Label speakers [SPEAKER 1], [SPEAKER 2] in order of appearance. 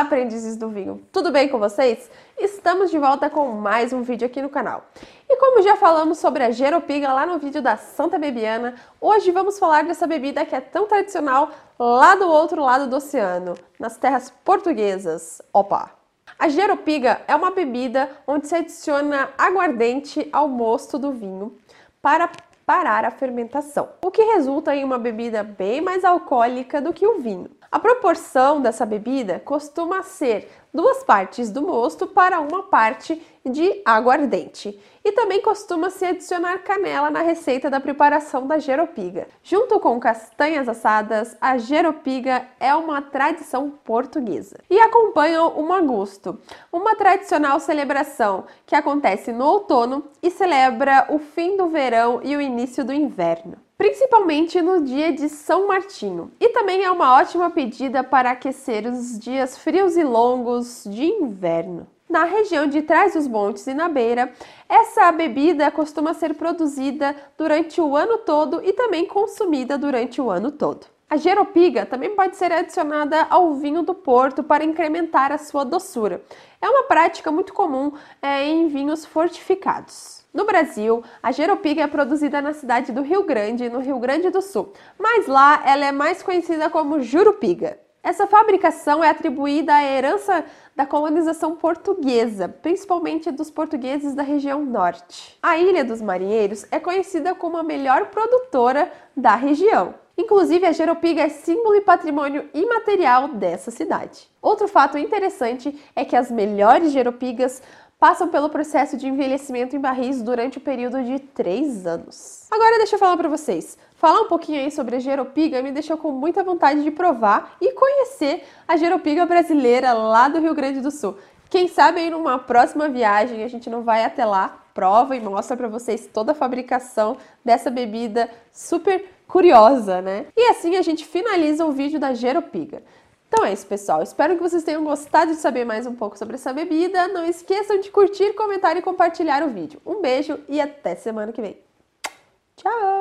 [SPEAKER 1] aprendizes do vinho! Tudo bem com vocês? Estamos de volta com mais um vídeo aqui no canal. E como já falamos sobre a Geropiga lá no vídeo da Santa Bebiana, hoje vamos falar dessa bebida que é tão tradicional lá do outro lado do oceano, nas terras portuguesas. Opa! A Geropiga é uma bebida onde se adiciona aguardente ao mosto do vinho para parar a fermentação, o que resulta em uma bebida bem mais alcoólica do que o vinho. A proporção dessa bebida costuma ser duas partes do mosto para uma parte de aguardente. E também costuma se adicionar canela na receita da preparação da geropiga. Junto com castanhas assadas, a geropiga é uma tradição portuguesa. E acompanham o magusto, uma tradicional celebração que acontece no outono e celebra o fim do verão e o início do inverno principalmente no dia de São Martinho. E também é uma ótima pedida para aquecer os dias frios e longos de inverno. Na região de trás dos montes e na beira, essa bebida costuma ser produzida durante o ano todo e também consumida durante o ano todo. A geropiga também pode ser adicionada ao vinho do Porto para incrementar a sua doçura. É uma prática muito comum é, em vinhos fortificados. No Brasil, a geropiga é produzida na cidade do Rio Grande, no Rio Grande do Sul, mas lá ela é mais conhecida como jurupiga. Essa fabricação é atribuída à herança da colonização portuguesa, principalmente dos portugueses da região norte. A Ilha dos Marinheiros é conhecida como a melhor produtora da região. Inclusive, a Geropiga é símbolo e patrimônio imaterial dessa cidade. Outro fato interessante é que as melhores Geropigas passam pelo processo de envelhecimento em barris durante o período de 3 anos. Agora deixa eu falar para vocês. Falar um pouquinho aí sobre a Geropiga me deixou com muita vontade de provar e conhecer a Geropiga brasileira lá do Rio Grande do Sul. Quem sabe aí numa próxima viagem a gente não vai até lá, prova e mostra para vocês toda a fabricação dessa bebida super curiosa, né? E assim a gente finaliza o vídeo da Geropiga. Então é isso, pessoal. Espero que vocês tenham gostado de saber mais um pouco sobre essa bebida. Não esqueçam de curtir, comentar e compartilhar o vídeo. Um beijo e até semana que vem. Tchau!